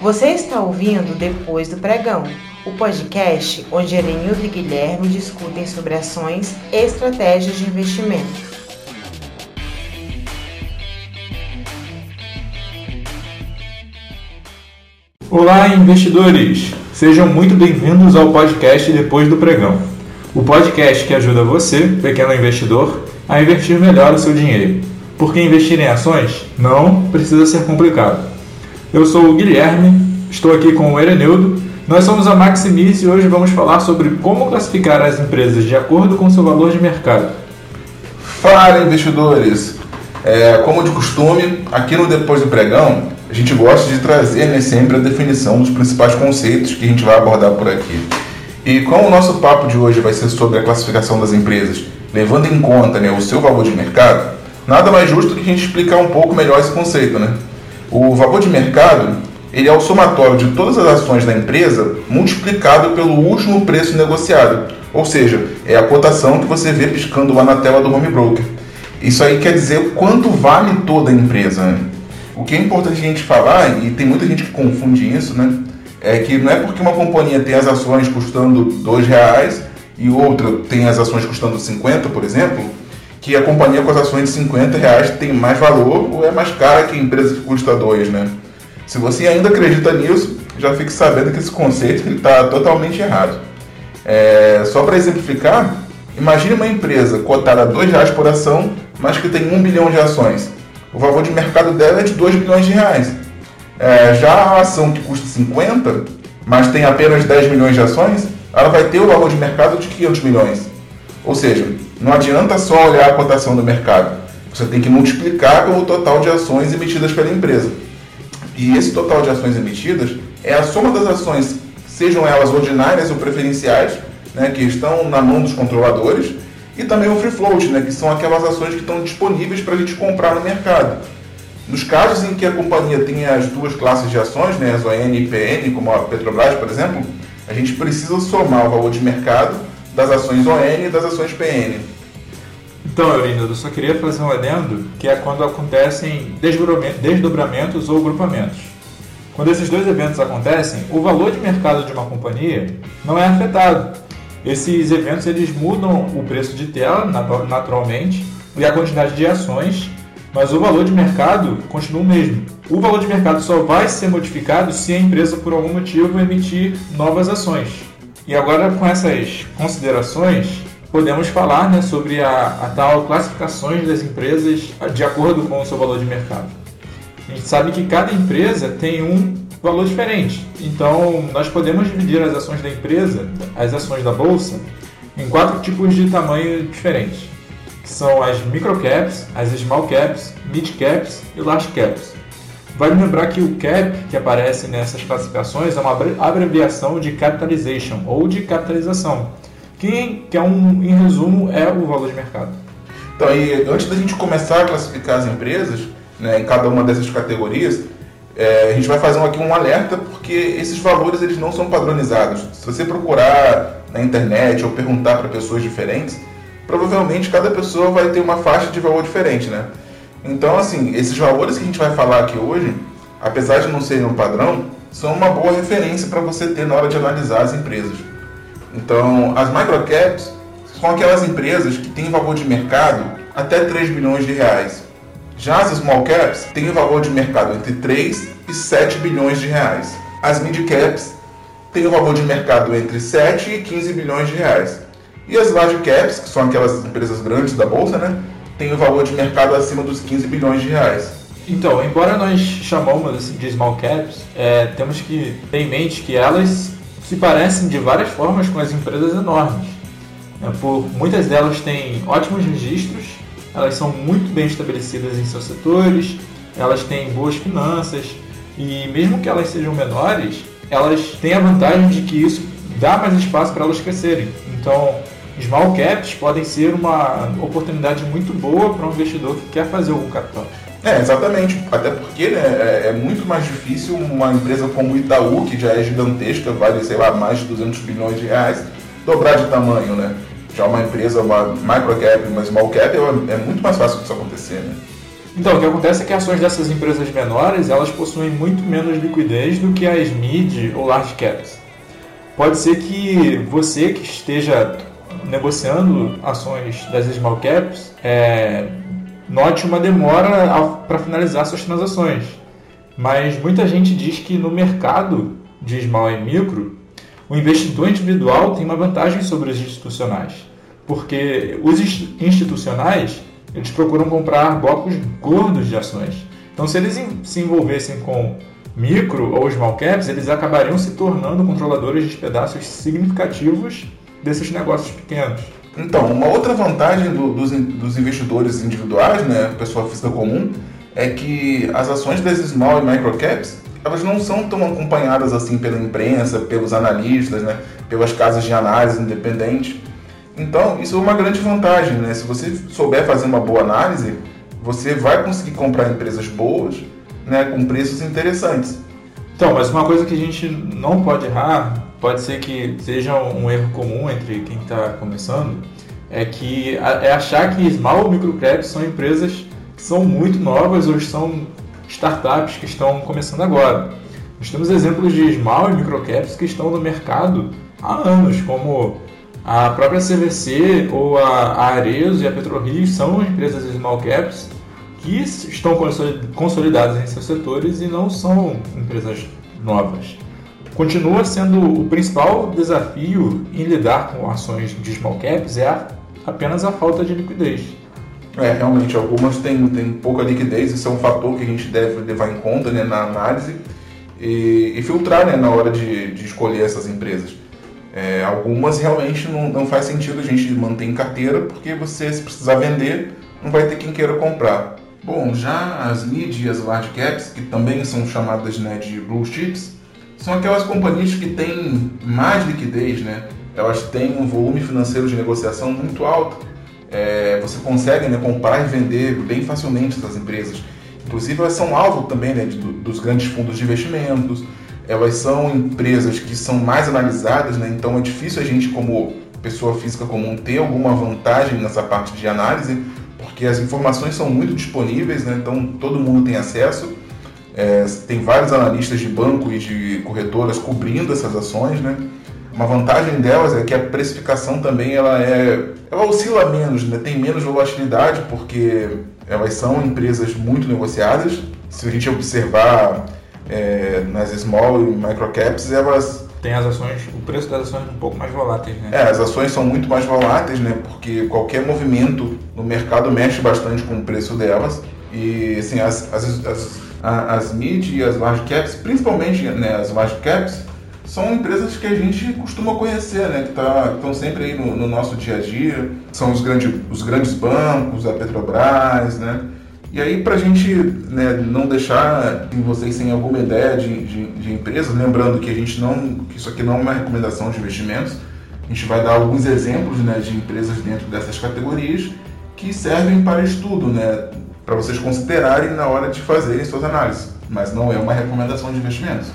Você está ouvindo Depois do Pregão, o podcast onde Erenildo e Guilherme discutem sobre ações e estratégias de investimento. Olá, investidores! Sejam muito bem-vindos ao podcast Depois do Pregão. O podcast que ajuda você, pequeno investidor, a investir melhor o seu dinheiro. Porque investir em ações não precisa ser complicado. Eu sou o Guilherme, estou aqui com o Erenildo. Nós somos a Maximis e hoje vamos falar sobre como classificar as empresas de acordo com seu valor de mercado. Fala, investidores! É, como de costume, aqui no Depois do Pregão, a gente gosta de trazer né, sempre a definição dos principais conceitos que a gente vai abordar por aqui. E como o nosso papo de hoje vai ser sobre a classificação das empresas, levando em conta né, o seu valor de mercado, nada mais justo que a gente explicar um pouco melhor esse conceito. Né? O valor de mercado ele é o somatório de todas as ações da empresa multiplicado pelo último preço negociado. Ou seja, é a cotação que você vê piscando lá na tela do home broker. Isso aí quer dizer quanto vale toda a empresa. Né? O que é importante a gente falar, e tem muita gente que confunde isso, né? É que não é porque uma companhia tem as ações custando dois reais e outra tem as ações custando 50, por exemplo, que a companhia com as ações de 50 reais tem mais valor ou é mais cara que a empresa que custa dois, né? Se você ainda acredita nisso, já fique sabendo que esse conceito está totalmente errado. É, só para exemplificar, imagine uma empresa cotada a dois reais por ação, mas que tem um bilhão de ações o valor de mercado dela é de 2 bilhões de reais. É, já a ação que custa 50, mas tem apenas 10 milhões de ações, ela vai ter o valor de mercado de 500 milhões. Ou seja, não adianta só olhar a cotação do mercado. Você tem que multiplicar pelo total de ações emitidas pela empresa. E esse total de ações emitidas é a soma das ações, sejam elas ordinárias ou preferenciais, né, que estão na mão dos controladores, e também o free float, né, que são aquelas ações que estão disponíveis para a gente comprar no mercado. Nos casos em que a companhia tem as duas classes de ações, né, as ON e PN, como a Petrobras, por exemplo, a gente precisa somar o valor de mercado das ações ON e das ações PN. Então, Eurinho, eu só queria fazer um adendo, que é quando acontecem desdobramentos ou grupamentos. Quando esses dois eventos acontecem, o valor de mercado de uma companhia não é afetado, esses eventos eles mudam o preço de tela naturalmente e a quantidade de ações, mas o valor de mercado continua o mesmo. O valor de mercado só vai ser modificado se a empresa por algum motivo emitir novas ações. E agora com essas considerações podemos falar né, sobre a, a tal classificações das empresas de acordo com o seu valor de mercado. A gente sabe que cada empresa tem um valor diferente. Então, nós podemos dividir as ações da empresa, as ações da bolsa, em quatro tipos de tamanho diferentes, que são as microcaps, as small caps, mid caps e large caps. Vale lembrar que o CAP, que aparece nessas classificações, é uma abreviação de capitalization ou de capitalização, que, que é um, em resumo, é o valor de mercado. Então, e antes da gente começar a classificar as empresas, né, em cada uma dessas categorias, é, a gente vai fazer aqui um alerta porque esses valores eles não são padronizados. Se você procurar na internet ou perguntar para pessoas diferentes, provavelmente cada pessoa vai ter uma faixa de valor diferente, né? Então, assim, esses valores que a gente vai falar aqui hoje, apesar de não serem um padrão, são uma boa referência para você ter na hora de analisar as empresas. Então, as microcaps são aquelas empresas que têm valor de mercado até 3 bilhões de reais. Já as small caps têm valor de mercado entre 3 e 7 bilhões de reais. As mid caps têm um valor de mercado entre 7 e 15 bilhões de reais. E as large caps, que são aquelas empresas grandes da bolsa, né, têm um valor de mercado acima dos 15 bilhões de reais. Então, embora nós chamamos assim, de small caps, é, temos que ter em mente que elas se parecem de várias formas com as empresas enormes. É, por muitas delas têm ótimos registros elas são muito bem estabelecidas em seus setores, elas têm boas finanças e mesmo que elas sejam menores, elas têm a vantagem de que isso dá mais espaço para elas crescerem. Então, small caps podem ser uma oportunidade muito boa para um investidor que quer fazer algum capital. É, exatamente. Até porque né, é, é, muito mais difícil uma empresa como Itaú, que já é gigantesca, vale, sei lá, mais de 200 bilhões de reais, dobrar de tamanho, né? Já uma empresa, uma micro cap, uma small cap, é, é muito mais fácil disso acontecer, né? Então, o que acontece é que ações dessas empresas menores, elas possuem muito menos liquidez do que as mid ou large caps. Pode ser que você que esteja negociando ações das small caps é, note uma demora para finalizar suas transações. Mas muita gente diz que no mercado de small e micro, o investidor individual tem uma vantagem sobre os institucionais, porque os institucionais eles procuram comprar blocos gordos de ações. Então, se eles se envolvessem com micro ou small caps, eles acabariam se tornando controladores de pedaços significativos desses negócios pequenos. Então, uma outra vantagem do, dos, dos, investidores individuais, né, pessoa física comum, é que as ações das small e micro caps elas não são tão acompanhadas assim pela imprensa, pelos analistas, né, pelas casas de análise independentes. Então, isso é uma grande vantagem, né? Se você souber fazer uma boa análise, você vai conseguir comprar empresas boas, né, com preços interessantes. Então, mas uma coisa que a gente não pode errar, pode ser que seja um erro comum entre quem está começando, é que é achar que small ou microcaps são empresas que são muito novas ou são startups que estão começando agora. Nós temos exemplos de small e microcaps que estão no mercado há anos, como a própria CVC ou a, Arezo e a PetroRio são empresas small caps que estão consolidadas em seus setores e não são empresas novas. Continua sendo o principal desafio em lidar com ações de small caps é a, apenas a falta de liquidez. É, realmente, algumas têm, têm pouca liquidez, isso é um fator que a gente deve levar em conta né, na análise e, e filtrar né, na hora de, de escolher essas empresas. É, algumas realmente não, não faz sentido a gente manter em carteira, porque você, se precisar vender, não vai ter quem queira comprar. Bom, já as mid e as large caps, que também são chamadas né, de blue chips, são aquelas companhias que têm mais liquidez, né? elas têm um volume financeiro de negociação muito alto. É, você consegue né, comprar e vender bem facilmente essas empresas. Inclusive, elas são alvo também né, de, dos grandes fundos de investimentos, elas são empresas que são mais analisadas, né? então é difícil a gente, como pessoa física comum, ter alguma vantagem nessa parte de análise, porque as informações são muito disponíveis, né? então todo mundo tem acesso. É, tem vários analistas de banco e de corretoras cobrindo essas ações, né? Uma vantagem delas é que a precificação também ela é, ela oscila menos, né? tem menos volatilidade porque elas são empresas muito negociadas. Se a gente observar é, nas small e micro caps, elas tem as ações, o preço das ações é um pouco mais voláteis, né? É, as ações são muito mais voláteis, né? Porque qualquer movimento no mercado mexe bastante com o preço delas. E assim, as, as, as, as mid e as large caps, principalmente né, as large caps, são empresas que a gente costuma conhecer, né? Que tá, estão sempre aí no, no nosso dia a dia. São os, grande, os grandes bancos, a Petrobras, né? E aí, para a gente né, não deixar vocês sem alguma ideia de, de, de, empresas, lembrando que a gente não, que isso aqui não é uma recomendação de investimentos, a gente vai dar alguns exemplos né, de empresas dentro dessas categorias que servem para estudo, né, para vocês considerarem na hora de fazerem suas análises, mas não é uma recomendação de investimentos.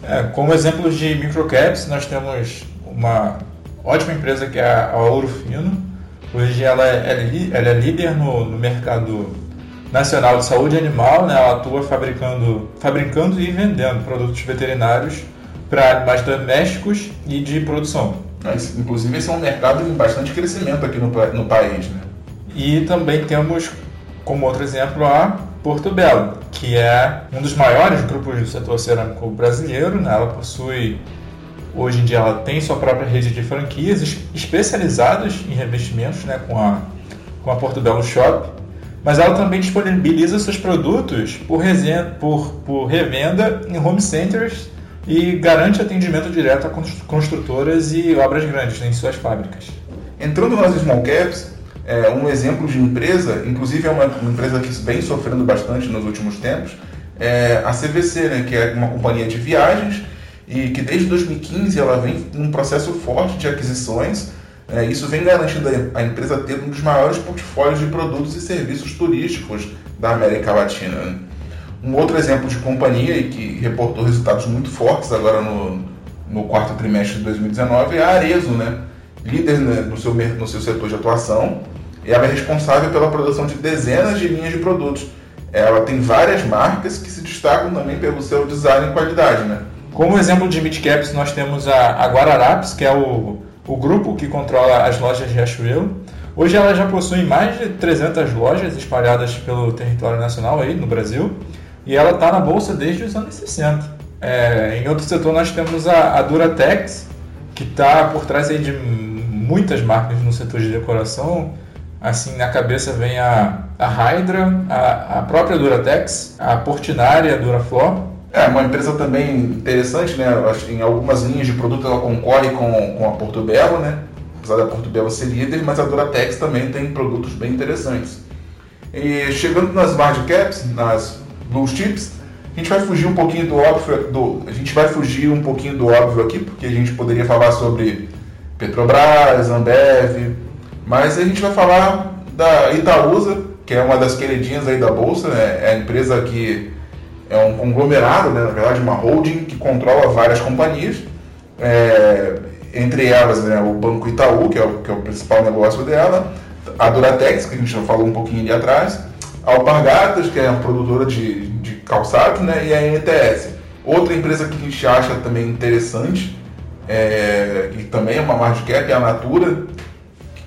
É, como exemplos de microcaps, nós temos uma ótima empresa que é a Ouro Fino. Hoje ela é, ela é líder no, no mercado Nacional de Saúde Animal, né, ela atua fabricando, fabricando e vendendo produtos veterinários para animais domésticos e de produção. Mas, inclusive, esse é um mercado em bastante crescimento aqui no, no país. Né? E também temos, como outro exemplo, a Porto Belo, que é um dos maiores grupos do setor cerâmico brasileiro. Né? Ela possui, hoje em dia, ela tem sua própria rede de franquias especializadas em revestimentos, né? com, a, com a Porto Belo Shop mas ela também disponibiliza seus produtos por, por, por revenda em home centers e garante atendimento direto a construtoras e obras grandes né, em suas fábricas. Entrando nas small caps, é, um exemplo de empresa, inclusive é uma, empresa que vem sofrendo bastante nos últimos tempos, é a CVC, né, que é uma companhia de viagens e que desde 2015 ela vem num processo forte de aquisições é, isso vem garantindo a empresa ter um dos maiores portfólios de produtos e serviços turísticos da América Latina. Né? Um outro exemplo de companhia que reportou resultados muito fortes agora no, no quarto trimestre de 2019 é a Arezo, né? Líder né, no, seu, no seu setor de atuação, e ela é responsável pela produção de dezenas de linhas de produtos ela tem várias marcas que se destacam também pelo seu design e qualidade, né? Como exemplo de midcaps, nós temos a, a Guararapes, que é o, o grupo que controla as lojas de Riachuelo. Hoje ela já possui mais de 300 lojas espalhadas pelo território nacional aí no Brasil e ela está na bolsa desde os anos 60. É, em outro setor nós temos a, a Duratex, que está por trás aí de muitas marcas no setor de decoração. Assim, na cabeça vem a, a Hydra, a, a própria Duratex, a Portinari, a Duraflor. É, uma empresa também interessante, né? Em algumas linhas de produto ela concorre com, com a Porto Belo, né? Apesar da Porto Belo ser líder, mas a Duratex também tem produtos bem interessantes. E chegando nas large caps, nas blue chips, a gente vai fugir um pouquinho do óbvio, do, a gente vai fugir um pouquinho do óbvio aqui, porque a gente poderia falar sobre Petrobras, Ambev, mas a gente vai falar da Itaúsa, que é uma das queridinhas aí da bolsa, né? É a empresa que é um conglomerado, né? na verdade, uma holding que controla várias companhias, é, entre elas né, o Banco Itaú, que é, o, que é o principal negócio dela, a Duratex, que a gente já falou um pouquinho ali atrás, a Alpargatas, que é a produtora de, de né, e a NTS. Outra empresa que a gente acha também interessante, é, que também é uma margem cap, é a Natura,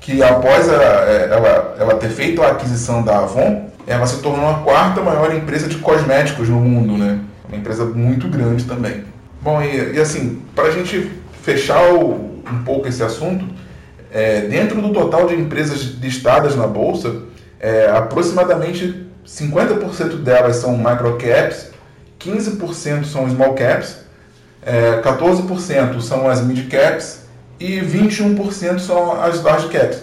que após a, é, ela, ela ter feito a aquisição da Avon, ela se tornou a quarta maior empresa de cosméticos no mundo, né? Uma empresa muito grande também. Bom, e, e assim, para a gente fechar o, um pouco esse assunto, é, dentro do total de empresas listadas na Bolsa, é, aproximadamente 50% delas são microcaps, 15% são small caps, é, 14% são as mid caps e 21% são as large caps.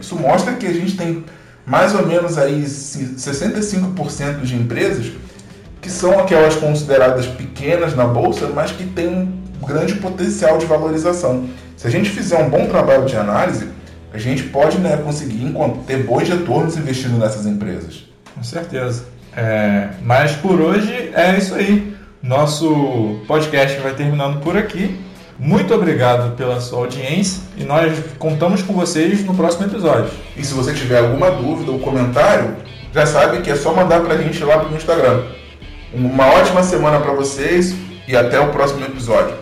Isso mostra que a gente tem mais ou menos aí 65% de empresas que são aquelas consideradas pequenas na bolsa, mas que têm um grande potencial de valorização. Se a gente fizer um bom trabalho de análise, a gente pode né, conseguir ter bons retornos investindo nessas empresas. Com certeza. É, mas por hoje é isso aí. Nosso podcast vai terminando por aqui. Muito obrigado pela sua audiência e nós contamos com vocês no próximo episódio. E se você tiver alguma dúvida ou comentário, já sabe que é só mandar para a gente lá no Instagram. Uma ótima semana para vocês e até o próximo episódio.